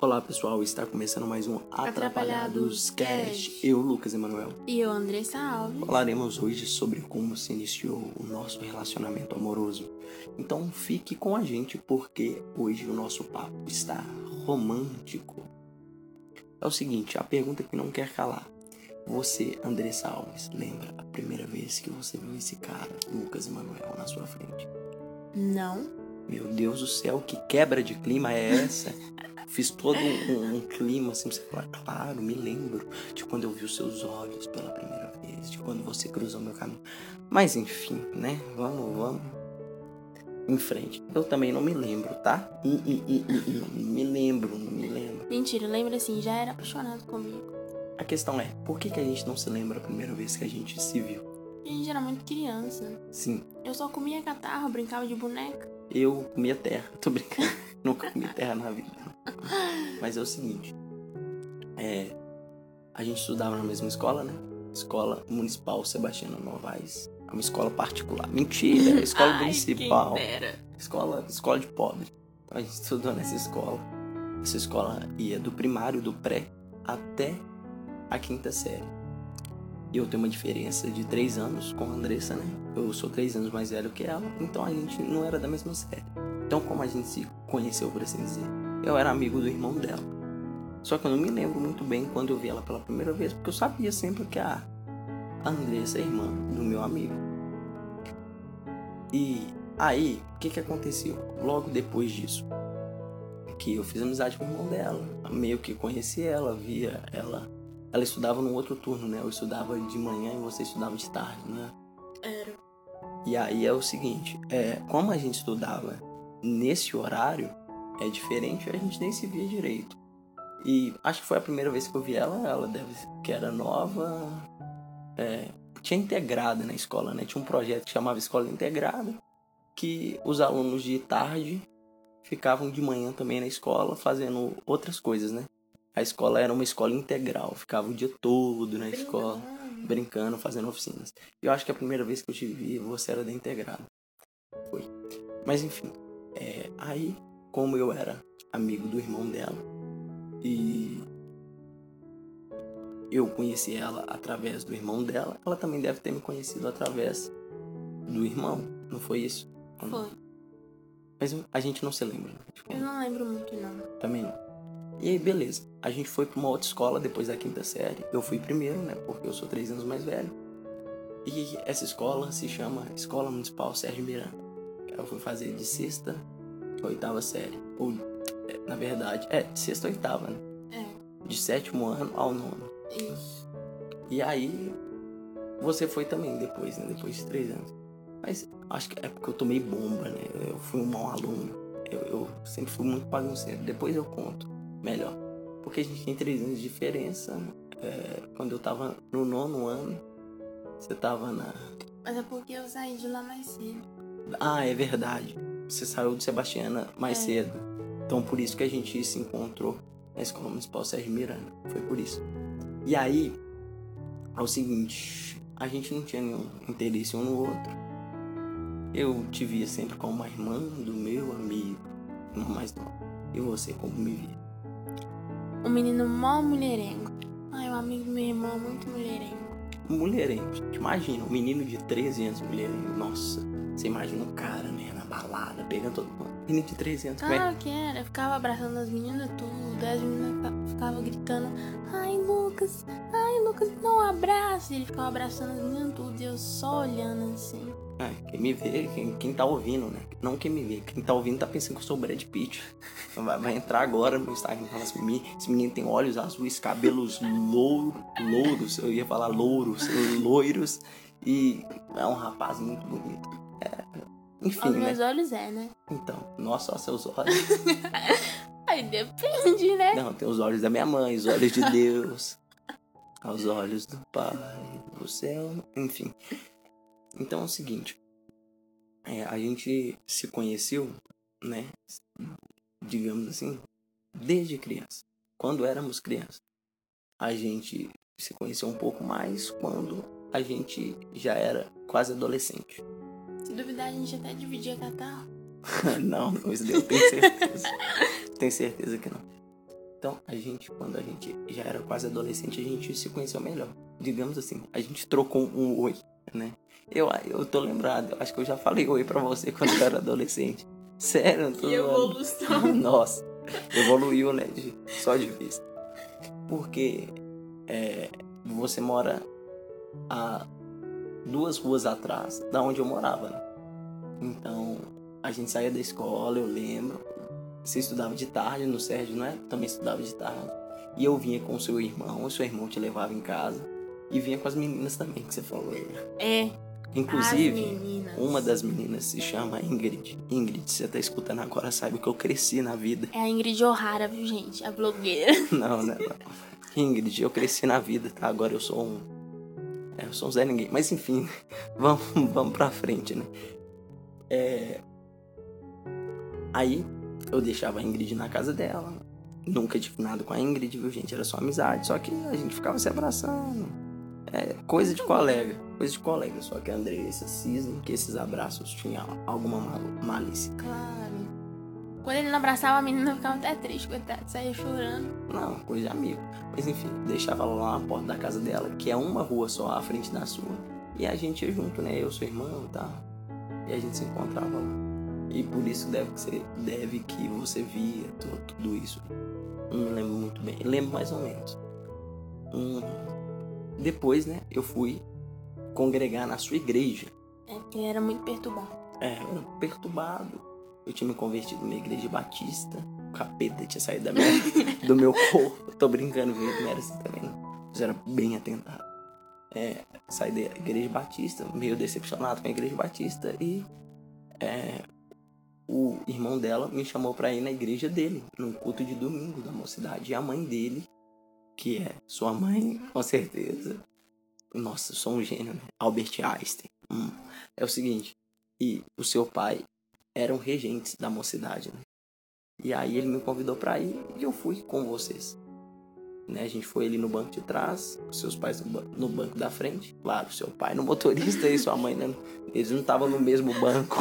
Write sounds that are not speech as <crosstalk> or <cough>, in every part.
Olá pessoal, está começando mais um Atrapalhados Atrapalhados Cast. Eu, Lucas Emanuel, E eu, Andressa Alves. falaremos hoje sobre como se iniciou o nosso relacionamento amoroso. Então fique com a gente porque hoje o nosso papo está romântico. É o seguinte, a pergunta que não quer calar. Você, Andressa Alves, lembra a primeira vez que você viu esse cara, Lucas Emanuel, na sua frente? Não. Meu Deus do céu, que quebra de clima é essa? <laughs> Fiz todo um, um- clima assim pra você falar, claro, me lembro de quando eu vi os seus olhos pela primeira vez, de quando você cruzou meu caminho. Mas enfim, né? Vamos, vamos. Em frente. Eu também não me lembro, tá? Hum, hum, hum, hum, hum. Não me lembro, não me lembro. Mentira, lembra assim, já era apaixonado comigo. A questão é, por que, que a gente não se lembra a primeira vez que a gente se viu? A gente era muito criança. Sim, Eu só comia catarro, brincava de boneca. Eu comia terra, <laughs> tô brincando. Nunca comi terra na vida. <laughs> Mas é o seguinte. É, a gente estudava na mesma escola, né? Escola Municipal Sebastiano Novaes. É uma escola particular. Mentira, é escola <laughs> Ai, municipal. Escola, escola de pobre. Então a gente estudou nessa escola. Essa escola ia do primário, do pré, até a quinta série. E eu tenho uma diferença de três anos com a Andressa, né? Eu sou três anos mais velho que ela, então a gente não era da mesma série. Então, como a gente se conheceu, por assim dizer, eu era amigo do irmão dela. Só que eu não me lembro muito bem quando eu vi ela pela primeira vez, porque eu sabia sempre que a Andressa é irmã do meu amigo. E aí, o que que aconteceu? Logo depois disso, que eu fiz amizade com o irmão dela, meio que conheci ela, via ela. Ela estudava num outro turno, né? Eu estudava de manhã e você estudava de tarde, né? Era. E aí é o seguinte, é, como a gente estudava nesse horário, é diferente, a gente nem se via direito. E acho que foi a primeira vez que eu vi ela, ela deve que era nova. é, tinha integrada na escola, né? Tinha um projeto que chamava Escola Integrada, que os alunos de tarde ficavam de manhã também na escola fazendo outras coisas, né? A escola era uma escola integral, ficava o dia todo na escola brincando, fazendo oficinas. E eu acho que a primeira vez que eu te vi, você era da integrada. Foi. Mas enfim, é, aí, como eu era amigo do irmão dela, e eu conheci ela através do irmão dela, ela também deve ter me conhecido através do irmão, não foi isso? Foi. Mas a gente não se lembra, né? Tipo, Eu não lembro muito, não. também não. E aí, beleza. A gente foi pra uma outra escola depois da quinta série. Eu fui primeiro, né? Porque eu sou três anos mais velho. E essa escola se chama Escola Municipal Sérgio Miranda. Eu fui fazer de sexta oitava série. Ou, é, na verdade, é, de sexta a oitava, né? É, De sétimo ano ao nono. isso. E aí, você foi também depois, né? Depois de três anos. Mas acho que é porque eu tomei bomba, né? Eu fui um mau aluno. Eu, eu sempre fui muito bagunceiro. Depois eu conto melhor. Porque a gente tem três anos de diferença. É, quando eu tava no nono ano, você tava na. Mas é porque eu saí de lá mais cedo. Ah, é verdade. Você saiu de Sebastiana mais É. cedo. Então por isso que a gente se encontrou na Escola Municipal Sérgio Miranda. Foi por isso. E aí, é o seguinte, a gente não tinha nenhum interesse um no outro. Eu te via sempre como uma irmã do meu amigo, irmã mais nova. E você como me via. Um menino mó mulherengo. Ai, um amigo do meu irmão, muito mulherengo. Mulherengo. Imagina, um menino de 13 anos mulherengo. Nossa, você imagina um cara, né, na balada, pegando todo mundo. Menino de 13 anos, é? Claro que era. Eu ficava abraçando as meninas tudo. As meninas fica- ficavam gritando. Ai, Lucas. Ai, Lucas, abraço. E ele ficava abraçando as meninas tudo. E eu só olhando assim. Ah, quem me vê, quem, quem tá ouvindo, né? Não quem me vê, quem tá ouvindo tá pensando que eu sou o Brad Pitt. Vai, vai entrar agora no Instagram e falar assim, "Me- esse menino tem olhos azuis, cabelos louro, louros, eu ia falar louros, loiros, e é um rapaz muito bonito. É, enfim, Aos né? meus olhos é, né? Então, nossa, seus olhos. <laughs> Aí depende, né? Não, tem os olhos da minha mãe, os olhos de Deus, aos olhos do Pai do céu, enfim. Então é o seguinte, é, a gente se conheceu, né, digamos assim, desde criança, quando éramos crianças. A gente se conheceu um pouco mais quando a gente já era quase adolescente. Se duvidar, a gente até dividia catarro. <laughs> não, não, isso eu tenho certeza. tenho certeza que não. Então, a gente, quando a gente já era quase adolescente, a gente se conheceu melhor. Digamos assim, a gente trocou um oi, né? Eu, eu tô lembrado, acho que eu já falei oi pra você quando eu era adolescente. <laughs> Sério, eu tô Que evolução. <laughs> Nossa, evoluiu, né? de- só de vista. Porque é, você mora a duas ruas atrás da onde eu morava, né? Então, a gente saía da escola, eu lembro. Você estudava de tarde no Sérgio, não é? Também estudava de tarde. E eu vinha com o seu irmão, o seu irmão te levava em casa. E vinha com as meninas também, que você falou. aí. É. Inclusive, uma das meninas se chama Ingrid. Ingrid, você tá escutando agora, sabe que eu cresci na vida. É a Ingrid O'Hara, viu, gente? A blogueira. <laughs> Não, né? Não. Ingrid, eu cresci na vida, tá? Agora eu sou um. É, eu sou um Zé Ninguém. Mas enfim, <laughs> vamos, vamos pra frente, né? É. Aí eu deixava a Ingrid na casa dela. Nunca tive nada com a Ingrid, viu, gente? Era só amizade. Só que a gente ficava se abraçando. É, coisa de colega. Coisa de colega. Só que a Andressa cisne que esses abraços tinham alguma mal- malícia. Claro. Quando ele não abraçava a menina, eu ficava até triste, coitado. Saía chorando. Não, coisa de amigo. Mas enfim, deixava ela lá na porta da casa dela, que é uma rua só à frente da sua. E a gente ia junto, né? Eu, seu irmão e tal. E a gente se encontrava lá. E por isso deve que, você, deve que você via tudo, tudo isso. Não me lembro muito bem. Lembro mais ou menos. Hum, Depois, né, eu fui congregar na sua igreja. É, era muito perturbado. É, eu era perturbado. Eu tinha me convertido numa igreja batista. O capeta tinha saído da minha, <laughs> do meu corpo. Tô brincando, viu? Não era assim também, não. Mas era bem atentado. É, saí da igreja batista, meio decepcionado com a igreja batista. E é, o irmão dela me chamou pra ir na igreja dele, num culto de domingo da mocidade. E a mãe dele, que é sua mãe, com certeza. Nossa, eu sou um gênio, né? Albert Einstein. Hum. É o seguinte, e o seu pai eram regentes da mocidade, né? E aí ele me convidou pra ir e eu fui com vocês. Né? A gente foi ali no banco de trás, seus pais no, ba- no banco da frente. Claro, seu pai no motorista e sua mãe, né? Eles não estavam no mesmo banco.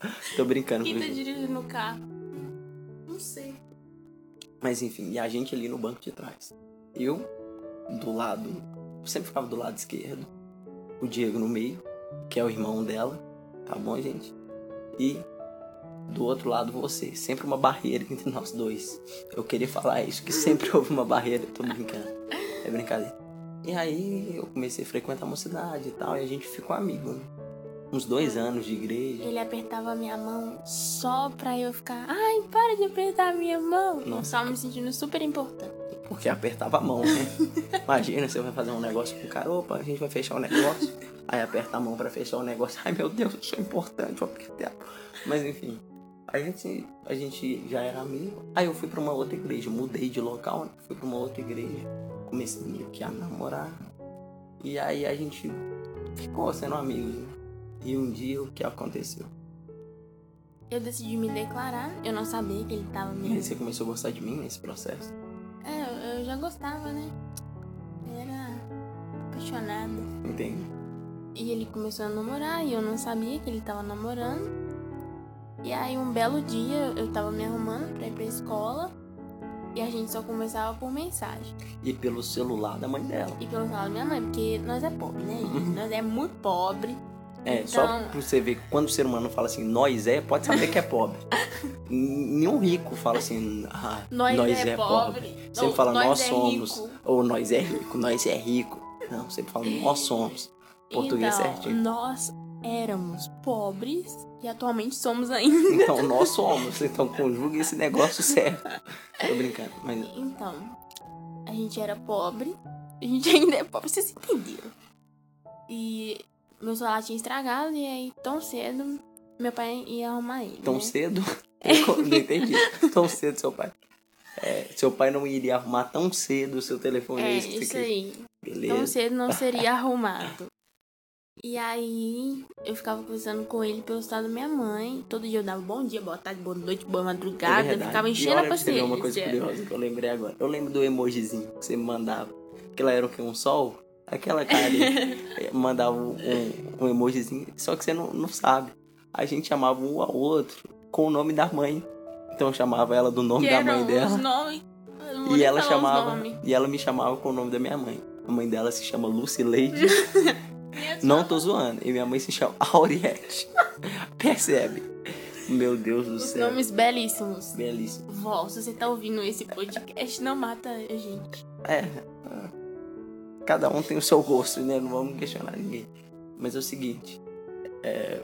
<laughs> Tô brincando com Quem tá dirigindo o carro? Não sei. Mas enfim, e a gente ali no banco de trás. Eu, do lado, eu sempre ficava do lado esquerdo. O Diego no meio, que é o irmão dela. Tá bom, gente? E do outro lado você. Sempre uma barreira entre <laughs> nós dois. Eu queria falar isso, que sempre <laughs> houve uma barreira. Tô brincando. É brincadeira. E aí eu comecei a frequentar a mocidade e tal. E a gente ficou amigo, né? Uns dois anos de igreja. Ele apertava a minha mão só pra eu ficar. Ai, para de apertar a minha mão. Nossa. Só me sentindo super importante. Porque apertava a mão, né? <laughs> Imagina, você vai fazer um negócio com o cara, opa, a gente vai fechar o negócio. Aí aperta a mão pra fechar o negócio. Ai meu Deus, eu sou importante, eu apertei a. Mas enfim, a gente, a gente já era amigo. Aí eu fui pra uma outra igreja, mudei de local, né? fui pra uma outra igreja. Comecei meio que a namorar. E aí a gente ficou sendo amigos, né? E um dia o que aconteceu? Eu decidi me declarar. Eu não sabia que ele tava E aí me. você começou a gostar de mim nesse processo? Gostava, né? Eu era apaixonada. Entende? E ele começou a namorar e eu não sabia que ele tava namorando. E aí um belo dia eu tava me arrumando pra ir pra escola e a gente só conversava por mensagem. E pelo celular da mãe dela. E pelo celular da minha mãe, porque nós é pobre, né, gente? Nós é muito pobre. É, só Então- pra você ver que quando o ser humano fala assim, nós é, pode saber que é pobre. <laughs> Nenhum rico fala assim, ah, Nós, nós, é, é, pobre. Sempre Não, fala, nós nós é somos. rico. Ou nós é rico, nós é rico. Não, sempre fala, nós somos. Português então, certinho. nós éramos pobres e atualmente somos ainda. <laughs> Então, nós somos. Então, conjuga esse negócio certo. Tô brincando, mas Então, a gente era pobre, a gente ainda é pobre, vocês entenderam. E meu celular tinha estragado e aí tão cedo meu pai ia arrumar ele. tão né? cedo. <laughs> Não entendi. Tão cedo, seu pai. É, seu pai não iria arrumar tão cedo o seu telefone. É, isso que você isso quis. aí. Tão Beleza. cedo não seria <laughs> arrumado. E aí, eu ficava conversando com ele pelo estado da minha mãe. Todo dia eu dava bom dia, boa tarde, boa noite, boa É madrugada. eu verdade. ficava enchendo a pra você paciência. uma coisa curiosa que eu lembrei agora. Eu lembro do emojizinho que você me mandava. Aquilo era o que? Um sol? Aquela cara <laughs> mandava um, um emojizinho. Só que você não, não sabe. A gente chamava um ao outro com o nome da mãe. Então eu chamava ela do nome que da mãe dela. E ela chamava. E ela me chamava com o nome da minha mãe. A mãe dela se chama Lucileide. <laughs> Minhas Não tô zoando. E minha mãe se chama Auriette. <laughs> Percebe? Meu Deus do Os céu. nomes belíssimos. Belíssimo. Vó, se você tá ouvindo esse podcast, não mata a gente. É. Cada um tem o seu gosto, né? Não vamos questionar ninguém. Mas é o seguinte. é,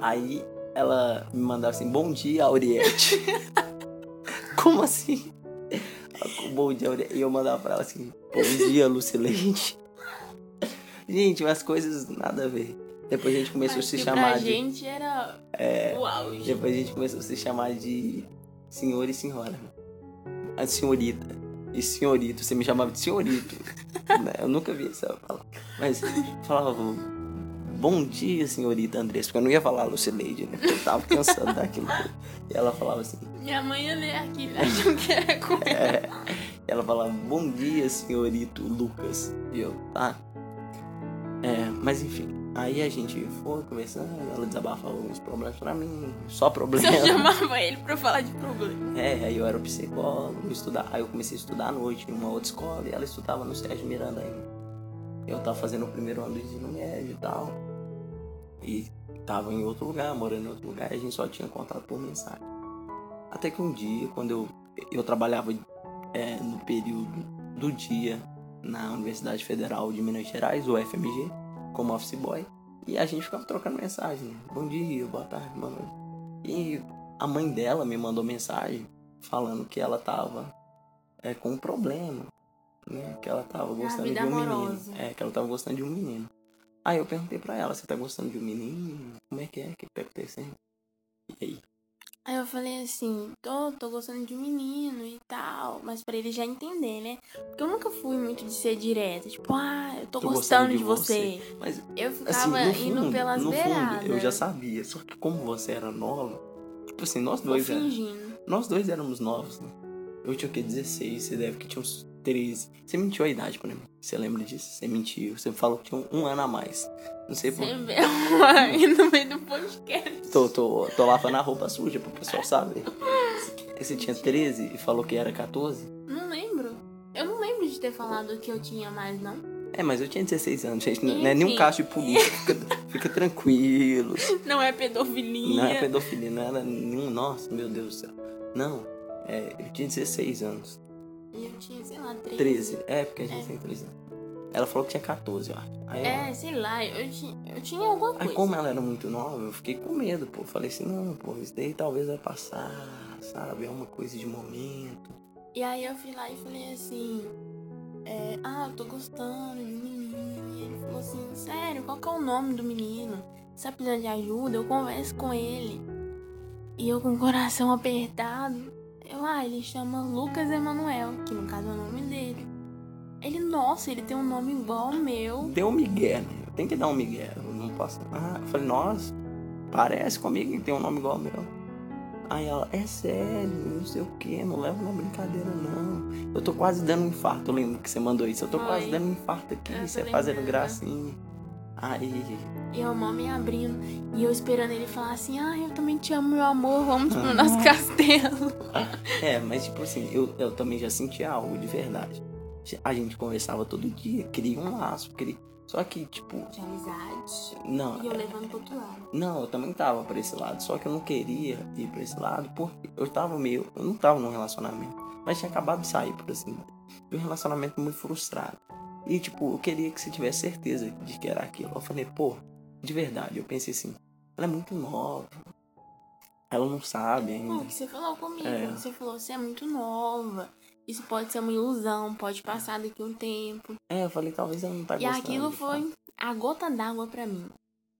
Aí ela me mandava assim, bom dia, Auriette. <laughs> Como assim? Bom dia, Auriette. E eu mandava pra ela assim, bom dia, Lucileide. <laughs> Gente, umas coisas nada a ver. Depois a gente começou Mas a se chamar pra de. gente era o auge. Depois a gente começou a se chamar de senhor e senhora. A senhorita. E senhorito. Você me chamava de senhorito. <laughs> né? Eu nunca vi essa palavra. Mas falava, bom dia, senhorita Andressa. Porque eu não ia falar Lucileide, né? Porque eu tava cansado daquilo. E ela falava assim. Minha mãe ia ler aqui, <laughs> achando que era com ela. É, ela falava, bom dia, senhorito Lucas. E eu, tá. É, mas enfim. Aí a gente foi conversando, ela desabafava alguns problemas pra mim. Só <laughs> problemas. Você chamava ele pra falar de problema. É, aí eu era psicólogo, estudar. Aí eu comecei a estudar à noite em uma outra escola e ela estudava no Sérgio Miranda ainda. Eu tava fazendo o primeiro ano do ensino médio e tal. E tava em outro lugar, morando em outro lugar, e a gente só tinha contato por mensagem. Até que um dia, quando eu, eu trabalhava é, no período do dia na Universidade Federal de Minas Gerais, o FMG, como office boy, e a gente ficava trocando mensagem. Bom dia, boa tarde, boa noite. E a mãe dela me mandou mensagem falando que ela tava é, com um problema, né? Que ela tava gostando vida de um amorosa. menino. É, que ela tava gostando de um menino. Aí eu perguntei pra ela, você tá gostando de um menino? Como é que é? O que tá acontecendo? E aí? Aí eu falei assim, tô, tô gostando de um menino e tal, mas pra ele já entender, né? Porque eu nunca fui muito de ser direta, tipo, ah, eu tô, Tô gostando, de você. Mas Eu assim, ficava indo fundo, pelas no beiradas. fundo, eu já sabia. Só que como você era nova, tipo assim, nós dois, fingindo. nós dois éramos novos, né? Eu tinha o quê? 16, você deve que tinha uns 13. Você mentiu a idade pra mim. Você lembra disso? Você mentiu. Você falou que tinha um, um ano a mais. Não sei por Você vê aí <laughs> no meio do podcast. Tô, tô, tô lavando a roupa suja pro pessoal saber. Você tinha 13 e falou que era 14? Não lembro. Eu não lembro de ter falado que eu tinha mais, não. É, mas eu tinha 16 anos, gente. Não não é nenhum Enfim. caso de polícia. Fica, fica tranquilo. <laughs> Não é pedofilia. Não é pedofilia, não era nenhum. Nossa, meu Deus do céu. Não, é, eu tinha 16 anos. E eu tinha, sei lá, 13. 13. É, porque a gente É. tem 13 anos. Ela falou que tinha 14, eu acho. Aí, eu- É, sei lá, eu tinha, eu tinha alguma aí coisa. como ela era muito nova, eu fiquei com medo, pô. Falei assim, não, pô, isso daí talvez vai passar, sabe? É uma coisa de momento. E aí eu fui lá e falei assim, é, ah, eu tô gostando de um menino. E ele falou assim, sério, qual que é o nome do menino? Se precisando de ajuda, eu converso com ele. E eu com o coração apertado, eu, ah, ele chama Lucas Emanuel, que no caso é o nome dele. Ele, nossa, ele tem um nome igual ao meu. Deu um migué, né? Eu tenho que dar um migué. Eu não posso. Ah, eu falei, nossa, parece comigo que tem um nome igual ao meu. Aí ela, é sério, não sei o que, não leva na brincadeira não. Eu tô quase dando um infarto, eu lembro que você mandou isso. Eu tô Foi. quase dando um infarto aqui, Eu você fazendo gracinha. Aí, E eu mal me abrindo. E eu esperando ele falar assim, ah, eu também te amo, meu amor, vamos pro nosso castelo. é, mas tipo assim, eu, eu também já senti algo de verdade. A gente conversava todo dia, cria um laço, cria... Só que, tipo, De amizade. não, E eu levando pro outro lado. Não, eu também tava pra esse lado, só que eu não queria ir pra esse lado porque eu tava meio. Eu não tava num relacionamento, mas tinha acabado de sair, por assim. De um relacionamento muito frustrado. E, tipo, eu queria que você tivesse certeza de que era aquilo. Eu falei, pô, de verdade, eu pensei assim, ela é muito nova. Ela não sabe Não, ainda. o que você falou comigo. É. Você falou, você é muito nova. Isso pode ser uma ilusão, pode passar daqui um tempo. É, eu falei, talvez ela não tá e gostando. aquilo de foi fato. a gota d'água pra mim.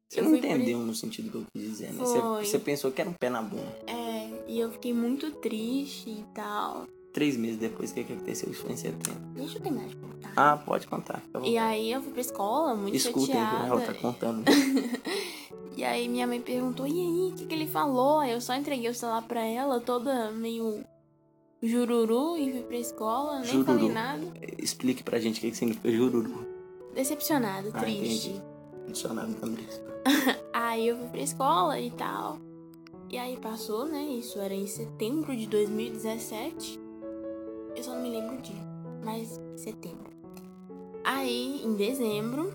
Você eu não entendeu no sentido que eu quis dizer, né? Você, você pensou que era um pé na bunda. É, e eu fiquei muito triste e tal. Três meses depois, o que, aconteceu? Isso foi em setembro. Deixa eu terminar de contar. Ah, pode contar. à E aí eu fui pra escola, muito Escutem, chateada. ela tá contando. <laughs> E aí minha mãe perguntou, e aí, o que, que ele falou? Aí eu só entreguei o celular pra ela, toda meio jururu, e fui pra escola, nem Jururu. falei nada. Explique pra gente o que que significa jururu. Decepcionada, Ah, triste. entendi. Dicionário da Andressa. Aí eu fui pra escola e tal. E aí passou, né? Isso era em setembro de 2017. Eu só não me lembro o dia. Mas setembro. Aí, em dezembro.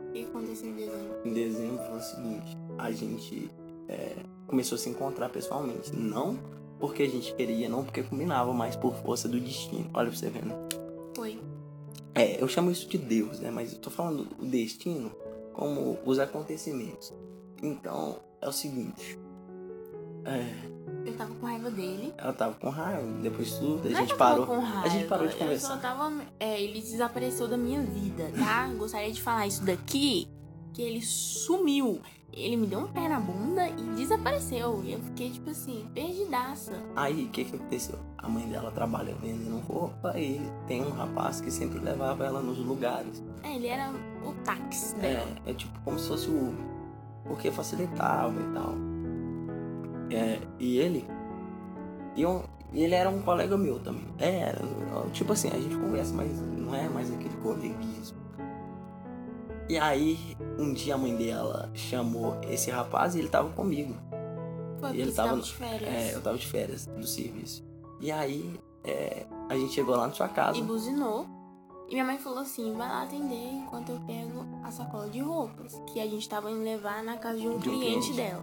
O que aconteceu em dezembro? Em dezembro foi o seguinte: a gente é, começou a se encontrar pessoalmente. Não porque a gente queria, não porque combinava, mas por força do destino. Olha pra você vendo. Foi. É, eu chamo isso de Deus, né? Mas eu tô falando o destino como os acontecimentos. Então, é o seguinte. É, Eu tava com raiva dele. ela tava com raiva, depois de tudo, a Não é gente eu parou. com raiva, a gente parou de Eu conversar. só tava. É, ele desapareceu da minha vida, tá? <laughs> Gostaria de falar isso daqui. Que ele sumiu. Ele me deu um pé na bunda e desapareceu. E eu fiquei, tipo assim, perdidaça. Aí, o que que aconteceu? A mãe dela trabalha vendendo roupa e tem um rapaz que sempre levava ela nos lugares. É, ele era o táxi dela. É, é tipo como se fosse o Uber. Porque facilitava e tal. É, e ele. E eu- e ele era um colega meu também. É, era. Tipo assim, a gente conversa, mas não é mais aquele coleguismo. E aí, um dia a mãe dela chamou esse rapaz e ele tava comigo. Foi porque ele tava tava de férias. É, eu tava de férias do serviço. E aí, é, a gente chegou lá na sua casa. E buzinou. E minha mãe falou assim: vai lá atender enquanto eu pego a sacola de roupas. Que a gente tava indo levar na casa de um, De um cliente, cliente. dela.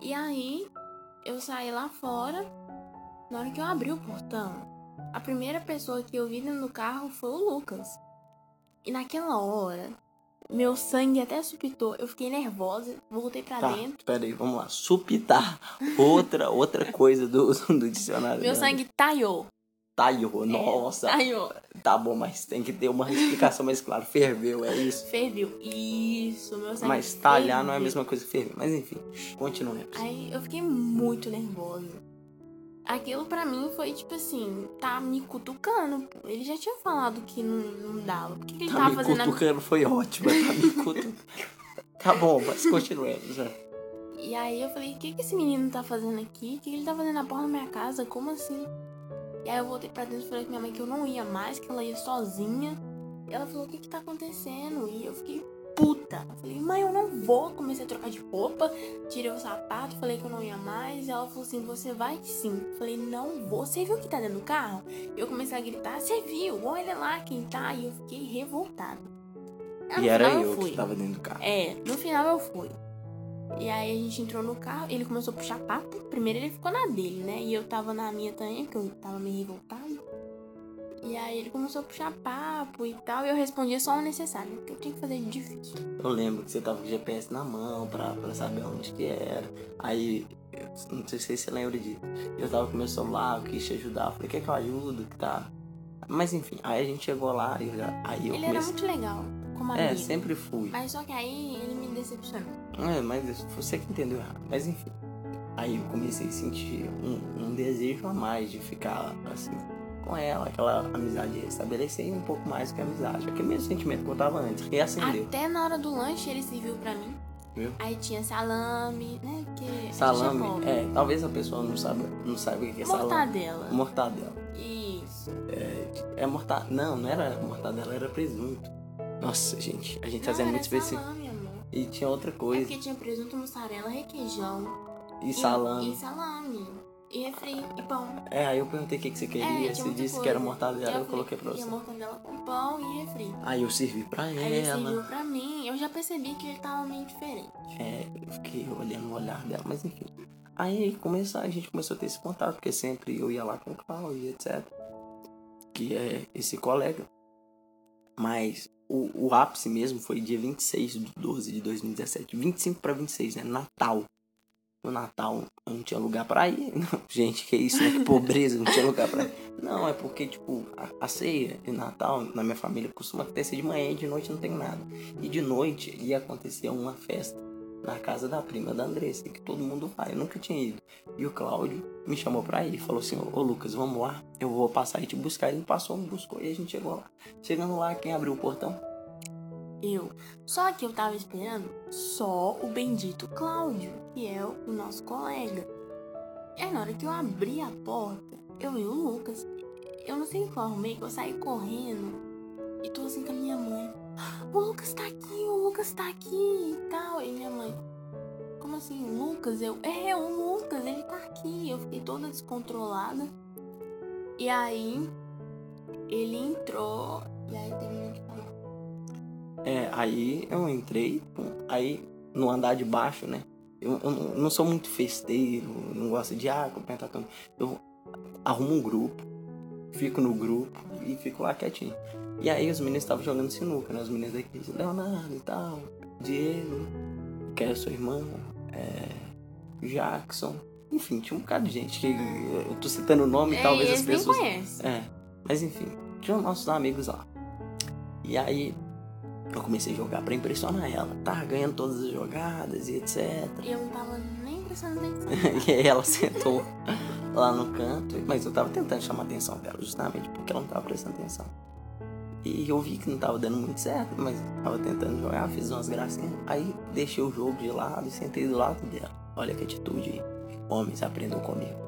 E aí, eu saí lá fora. Na hora que eu abri o portão, a primeira pessoa que eu vi dentro do carro foi o Lucas. E naquela hora, meu sangue até supitou. Eu fiquei nervosa, voltei pra Tá, dentro. pera aí, vamos lá. Supitar. Outra, outra coisa do, <laughs> do dicionário. Meu sangue talhou. Taiô, nossa. Talhou. Tá bom, mas tem que ter uma explicação mais clara. Ferveu, é isso. Ferviu. Isso, meu sangue Mas talhar não é a ferveu. mesma coisa que ferver. Mas enfim, continuemos. Aí eu fiquei muito nervosa. Aquilo pra mim foi tipo assim, tá me cutucando. Ele já tinha falado que não, não dava. Por que, que ele Tá tava me fazendo a... cutucando foi ótimo. Tá me <laughs> cutucando. Tá bom, mas continuemos. né? E aí eu falei, o que, que esse menino tá fazendo aqui? O que, que ele tá fazendo na porta da minha casa? Como assim? E aí eu voltei pra dentro e falei com minha mãe que eu não ia mais, que ela ia sozinha. E ela falou, o que que tá acontecendo? E eu fiquei puta. Eu falei, mãe, eu não vou. Comecei a trocar de roupa, tirei o sapato, falei que eu não ia mais. E ela falou assim, você vai sim. Eu falei, não vou. Você viu que tá dentro do carro? Eu comecei a gritar, você viu? Olha lá quem tá. E eu fiquei revoltada. No E era eu fui. que tava dentro do carro. É, no final eu fui. E aí a gente entrou no carro, ele começou a puxar papo. Primeiro ele ficou na dele, né? E eu tava na minha também, porque eu tava meio revoltada. E aí ele começou a puxar papo e tal, e eu respondia só o necessário, porque eu tinha que fazer de difícil. Eu lembro que você tava com o GPS na mão pra, pra saber onde que era. Aí, eu não sei se você lembra disso. Eu tava com meu celular, eu quis te ajudar. Eu falei, quer que eu ajudo? Que tá. Mas enfim, aí a gente chegou lá e eu já. Aí eu ele era comecei. muito legal, como É, amigo. sempre fui. Mas só que aí ele me decepcionou. É, mas você que entendeu errado. Mas enfim. Aí eu comecei a sentir um, um desejo a mais de ficar assim com ela, aquela amizade estabelecer um pouco mais que a amizade. Aquele mesmo sentimento que eu tava antes, reacendeu. Até na hora do lanche ele serviu pra mim. Viu? Aí tinha salame, né? Gente Salame, é, talvez a pessoa não saiba, não saiba o que é salame. Mortadela. Mortadela. Isso. É mortadela. Não, não era mortadela, era presunto. Nossa, gente, a gente Não, era muito específico. E tinha outra É coisa. porque tinha presunto, mussarela, requeijão. E salame. E, salame. E refri, e pão. É, aí eu perguntei o que, que você queria. É, você disse que coisa. era mortadela, eu falei coloquei pra que você. Mortadela com pão e refri. Aí eu servi pra Aí ela. serviu pra mim. Eu já percebi que ele tava meio diferente. É, eu fiquei olhando o olhar dela, mas enfim. Aí começou, a gente começou a ter esse contato, porque sempre eu ia lá com o Cláudio, etc. Que é esse colega. Mas o, o ápice mesmo foi dia 26 de 12 de 2017. 25 pra 26, né? Natal. No Natal eu não tinha lugar pra ir. <laughs> Gente, que isso, né? Que pobreza, não tinha lugar pra ir. Não, é porque, tipo, a, a ceia de Natal na minha família costuma acontecer de manhã e de noite não tem nada. E de noite ia acontecer uma festa na casa da prima da Andressa, que todo mundo vai. Eu nunca tinha ido. E o Cláudio me chamou pra ir. Falou assim: Ô Lucas, vamos lá. Eu vou passar e te buscar. Ele passou, me buscou e a gente chegou lá. Chegando lá, quem abriu o portão? Eu. Só que eu tava esperando só o bendito Cláudio, que é o nosso colega. E aí na hora que eu abri a porta, eu vi o Lucas. Eu não sei o que eu arrumei, que eu saí correndo. E tô assim com a minha mãe. O Lucas tá aqui, o Lucas tá aqui e tal. E minha mãe. Como assim, Lucas? Eu. É, o Lucas, ele tá aqui. Eu fiquei toda descontrolada. E aí, ele entrou, e aí terminou de falar. É, aí eu entrei, aí no andar de baixo, né? Eu, eu não- sou muito festeiro, não gosto de ah, todo mundo. Eu arrumo um grupo, fico no grupo e fico lá quietinho. E aí os meninos estavam jogando sinuca, né? Os meninos daqui, Leonardo e tal, Diego, que é seu irmão, é, Jackson. Enfim, tinha um bocado de gente que eu tô citando o nome, É, talvez as eles nem pessoas. conhecem. É, mas enfim, tinha os nossos amigos lá. E aí eu comecei a jogar pra impressionar ela. Tava ganhando todas as jogadas e etc. E eu não tava nem prestando atenção. <laughs> E aí ela sentou lá no canto, mas eu tava tentando chamar a atenção dela, justamente porque ela não tava prestando atenção. E eu vi que não tava dando muito certo, mas tava tentando jogar, fiz umas gracinhas. Aí deixei o jogo de lado e sentei do lado dela. Olha que atitude. Homens aprendam comigo.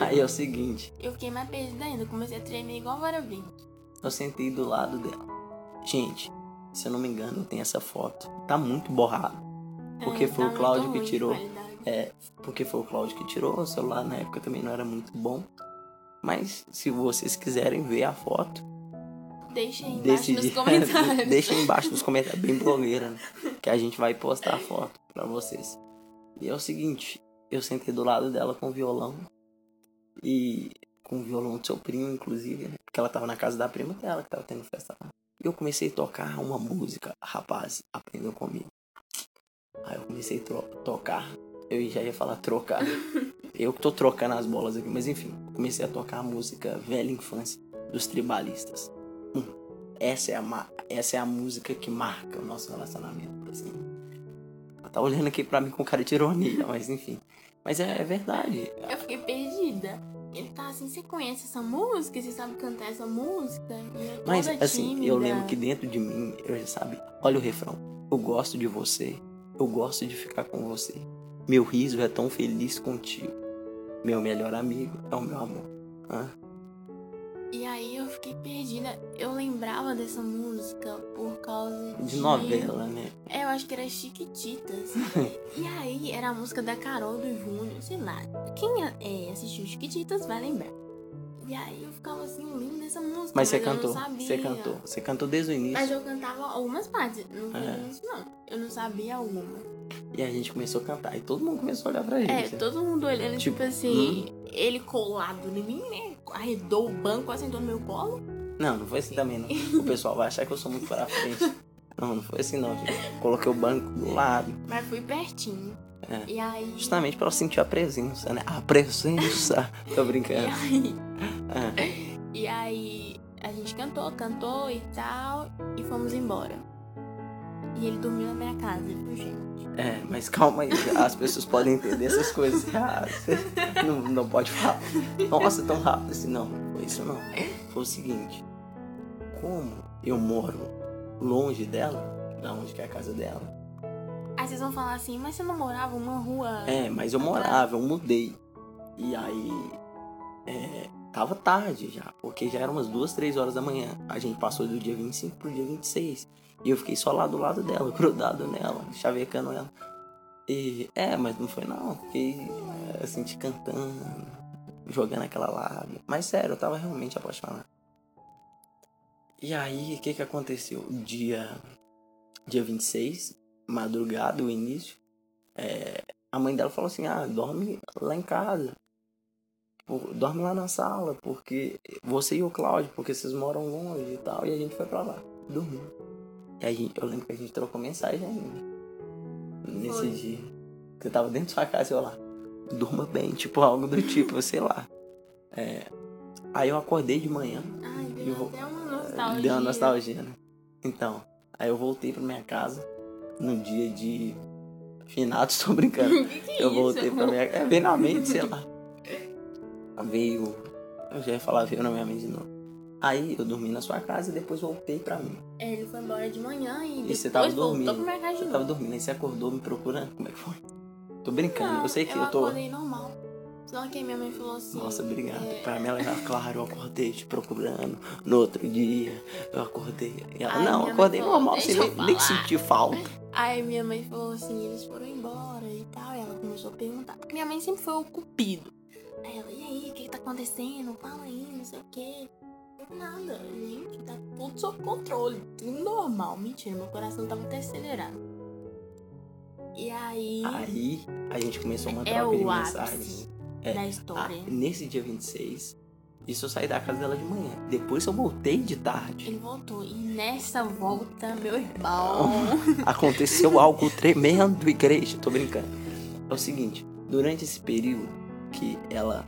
Aí é o seguinte, eu fiquei mais perdida ainda. Comecei a tremer igual vara 20. eu sentei do lado dela. Gente, se eu não me engano, tem essa foto. Tá muito borrado. Porque É, foi o tá Cláudio muito que tirou. É, porque foi o Cláudio que tirou. O celular na época também não era muito bom. Mas se vocês quiserem ver a foto, Deixa aí embaixo desse nos <laughs> comentários. deixa aí embaixo nos comentários, bem blogueira, né? Que a gente vai postar a foto pra vocês. E é o seguinte, eu sentei do lado dela com o violão. E com o violão do seu primo, inclusive, né? Porque ela tava na casa da prima dela, que tava tendo festa lá. E eu comecei a tocar uma música, rapaz, aprendeu comigo. Aí eu comecei a tocar, eu já ia falar trocar. <laughs> Eu que tô trocando as bolas aqui, mas enfim, comecei a tocar a música Velha Infância dos Tribalistas. Essa é a, essa é a música que marca o nosso relacionamento, assim. Ela tá olhando aqui pra mim com cara de ironia, mas enfim. Mas é, é verdade. Eu fiquei perdida. Ele tá assim, você conhece essa música? Você sabe cantar essa música? Eu Mas assim, eu tímida. lembro que dentro de mim, eu já sabe, olha o refrão. Eu gosto de você, eu gosto de ficar com você. Meu riso é tão feliz contigo. Meu melhor amigo é o meu amor. Hã? E aí eu fiquei perdida. Eu lembrava dessa música por causa de... De novela, né? É, eu acho que era Chiquititas. <laughs> e aí era a música da Carol do Júnior, sei lá. Quem é, assistiu Chiquititas vai lembrar. E aí eu ficava assim, ouvindo essa música. Mas você cantou, você cantou, você cantou desde o início. Mas eu cantava algumas partes. Não foi É. início, não. Eu não sabia alguma. E a gente começou a cantar. E todo mundo começou a olhar pra gente. É, todo mundo olhando, tipo, Tipo, assim, ele colado em mim, né? Arredou o banco, assentou no meu colo. Não, não foi assim também, não. O pessoal vai achar que eu sou muito pra frente. <laughs> Não, não foi assim não, gente. Coloquei o banco do lado. Mas fui pertinho. É. E aí. Justamente pra eu sentir a presença, né? A presença. <laughs> Tô E brincando. aí, É. e aí a gente cantou, cantou e tal, e fomos embora. E ele dormiu na minha casa, viu, gente? É, mas calma aí, as pessoas podem entender essas coisas erradas. Não, não pode falar. Nossa, tão rápido assim. Não, foi isso não. Foi o seguinte. Como eu moro longe dela, da onde que é a casa dela. Aí vocês vão falar assim, mas você não morava uma rua. É, mas eu morava, eu mudei. E aí. É, tava tarde já, porque já eram umas duas, três horas da manhã. A gente passou do dia 25 pro dia 26. E eu fiquei só lá do lado dela, <laughs> grudado nela, chavecando ela. E é, mas não foi não. Fiquei é, assim, te cantando, jogando aquela lábia. Mas sério, eu tava realmente apaixonado. E aí, o que que aconteceu? Dia, dia 26, madrugada, o início, é, a mãe dela falou assim, ah, dorme lá em casa. Pô, Dorme lá na sala, porque você e o Cláudio, porque vocês moram longe e tal. E a gente foi pra lá, dormir. E aí eu lembro que a gente trocou mensagem ainda. Nesse Foi. dia. Você tava dentro da sua casa e eu lá. Durma bem, tipo algo do tipo, sei lá. É, aí eu acordei de manhã. Ai, Eu deu vou- até uma nostalgia. Deu uma nostalgia, né? Então, aí eu voltei pra minha casa no dia de finados, <laughs> tô brincando. <laughs> que que é Eu isso? voltei pra minha casa. É, veio na mente, sei lá. Veio. Eu já ia falar, veio na minha mente de novo. Aí eu dormi na sua casa e depois voltei pra mim. É, ele foi embora de manhã e, depois você tava voltou dormindo. pra minha de Eu novo. tava dormindo, aí você acordou me procurando. Como é que foi? Tô brincando, Não, eu sei que eu, eu tô. acordei normal. Só que minha mãe falou assim... Nossa, obrigado. é, Pra mim, ela já, claro, eu acordei te procurando. No outro dia, eu acordei. E ela, Ai, não, acordei falou, normal, você nem, nem falar. senti falta. Aí minha mãe falou assim, eles foram embora e tal. E ela começou a perguntar. Minha mãe sempre foi o cupido. Aí ela, e aí, o que, tá acontecendo? Fala aí, não sei o quê. Nada, gente, tá tudo sob controle, tudo normal. Mentira, meu coração tava até acelerado. E aí, Aí a gente começou uma é troca de mensagens. É. da história. nesse dia 26, isso eu saí da casa dela de manhã. Depois eu voltei de tarde. Ele voltou. E nessa volta, meu irmão. <laughs> Aconteceu algo tremendo, igreja. Tô brincando. É o seguinte, durante esse período que ela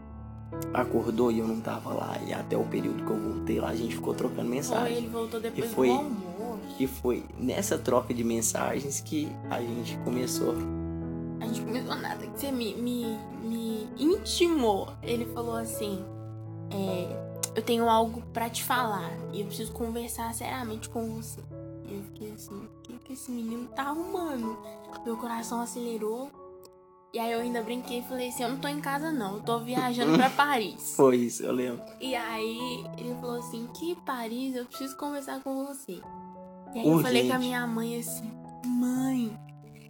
acordou e eu não tava lá, e até o período que eu voltei lá, a gente ficou trocando Foi, mensagem. ele voltou depois foi- do almoço. E foi nessa troca de mensagens que a gente começou. A gente começou nada. Que você me, me, me intimou. Ele falou assim: é, Eu tenho algo pra te falar. E eu preciso conversar seriamente com você. E eu fiquei assim: O que, que esse menino tá arrumando? Meu coração acelerou. E aí eu ainda brinquei e falei assim: Eu não tô em casa, não. Eu tô viajando pra <laughs> Paris. Foi isso, eu lembro. E aí ele falou assim, que Paris, eu preciso conversar com você. E aí eu falei com a Urgente. minha mãe assim, mãe,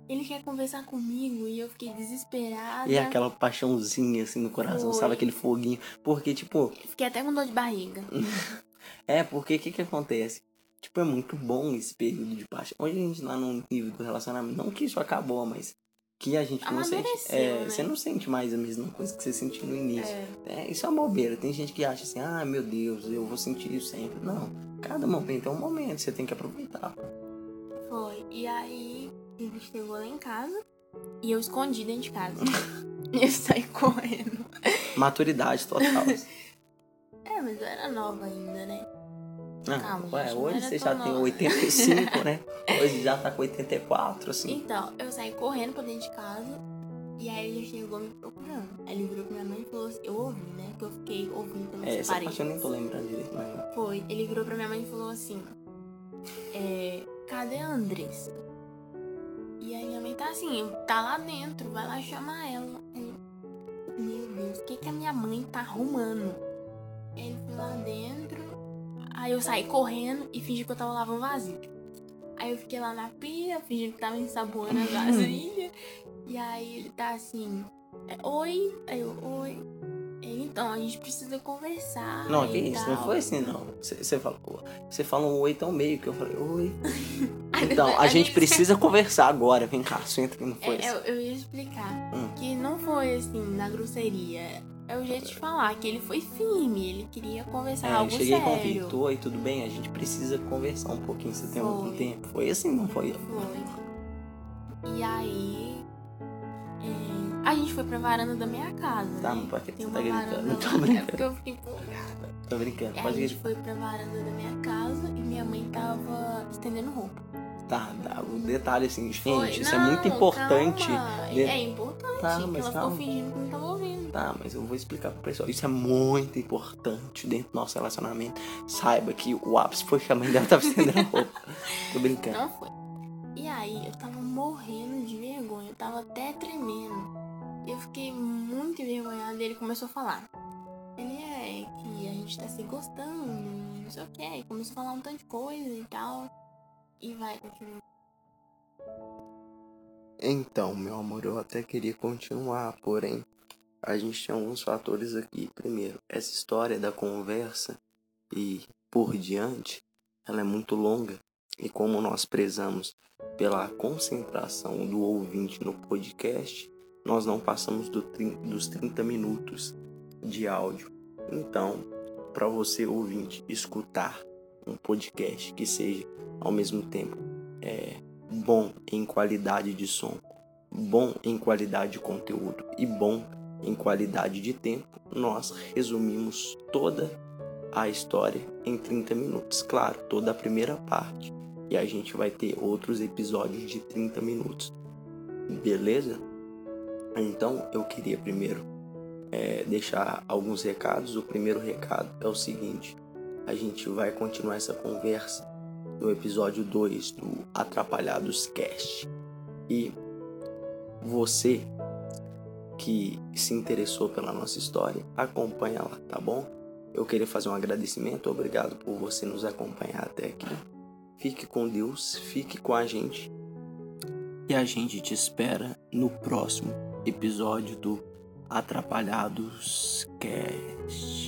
ele quer conversar comigo e eu fiquei desesperada. E aquela paixãozinha assim no coração, Foi. sabe? Aquele foguinho. Porque, tipo, Fiquei até com dor de barriga. <laughs> É, porque o que que acontece? Tipo, é muito bom esse período de paixão. Hoje a gente tá num nível do relacionamento, não que isso acabou, mas que a gente não sente. É, né? você não sente mais a mesma coisa que você sentiu no início. É, É, isso é uma bobeira. Tem gente que acha assim, ah, meu Deus, eu vou sentir isso sempre. Não, cada momento é um momento, você tem que aproveitar. foi. E aí ele chegou lá em casa e eu escondi dentro de casa. e <laughs> eu saí correndo. Maturidade total. <laughs> É, mas eu era nova ainda, né? Ah, Calma, ué, hoje você já tem nova. 85, <laughs> né? Hoje já tá com 84, assim. Então, eu saí correndo pra dentro de casa e aí ele chegou me procurando. Aí ele virou pra minha mãe e falou assim, eu ouvi, né? Que eu fiquei ouvindo também É, essa essa parede. parte eu nem tô lembrando direito, mas. Foi, ele virou pra minha mãe e falou assim, é, cadê a Andressa? E aí minha mãe tá assim, tá lá dentro, vai lá chamar ela. Aí eu, meu Deus, o que que a minha mãe tá arrumando? Ele foi lá dentro, aí eu saí correndo e fingi que eu tava lavando vasilha. Aí eu fiquei lá na pia, fingindo que tava ensaboando as vasilhas. e aí ele tá assim, é, oi? Aí eu, oi? Ele, então, a gente precisa conversar. Não, que isso, não tal. foi assim não. Você falou, você falou um oi tão meio que eu falei, oi. <laughs> Então, <laughs> a gente precisa <laughs> conversar agora, vem cá, senta que não foi É, eu, eu ia explicar Hum. que não foi assim, na grosseria. É o jeito de falar, que ele foi firme, ele queria conversar É, eu algo cheguei com sério. Vitor, oi, tudo bem? A gente precisa conversar um pouquinho, você tem algum tempo? Foi assim, não foi? Foi. E aí. é, a gente foi pra varanda da minha casa. Tá, né? mas por que você tá gritando? Não <laughs> tô. É brincando. porque eu fiquei empolgada. Tô brincando, E aí pode a gente foi pra varanda da minha casa e minha mãe tava estendendo roupa. Tá, tá, o detalhe assim, gente, Foi. isso é Não, muito importante. de- É importante. Tá, mas ela calma. ficou fingindo que não tava ouvindo. Tá, mas eu vou explicar pro pessoal. Isso é muito importante dentro do nosso relacionamento. Saiba que o ápice foi que a mãe dela tava estendendo roupa. <laughs> Tô brincando. Não foi. E aí, eu tava morrendo de vergonha, eu tava até tremendo. E eu fiquei muito envergonhada e ele começou a falar. Ele é que a gente tá se gostando, não sei o que. Começou a falar um tanto de coisa e tal. E vai. Então, meu amor, eu até queria continuar, porém, a gente tem alguns fatores aqui. Primeiro, essa história da conversa e por diante, ela é muito longa. E como nós prezamos pela concentração do ouvinte no podcast, nós não passamos do dos 30 minutos de áudio. Então, para você ouvinte escutar um podcast que seja ao mesmo tempo é, bom em qualidade de som, bom em qualidade de conteúdo e bom em qualidade de tempo, nós resumimos toda a história em 30 minutos. Claro, toda a primeira parte. E a gente vai ter outros episódios de 30 minutos. Beleza? Então eu queria primeiro é, deixar alguns recados. O primeiro recado é o seguinte: a gente vai continuar essa conversa no episódio 2 do Atrapalhados Cast. E você que se interessou pela nossa história, acompanha lá, tá bom? Eu queria fazer um agradecimento, obrigado por você nos acompanhar até aqui. Fique com Deus, fique com a gente. E a gente te espera no próximo episódio do Atrapalhados Cast.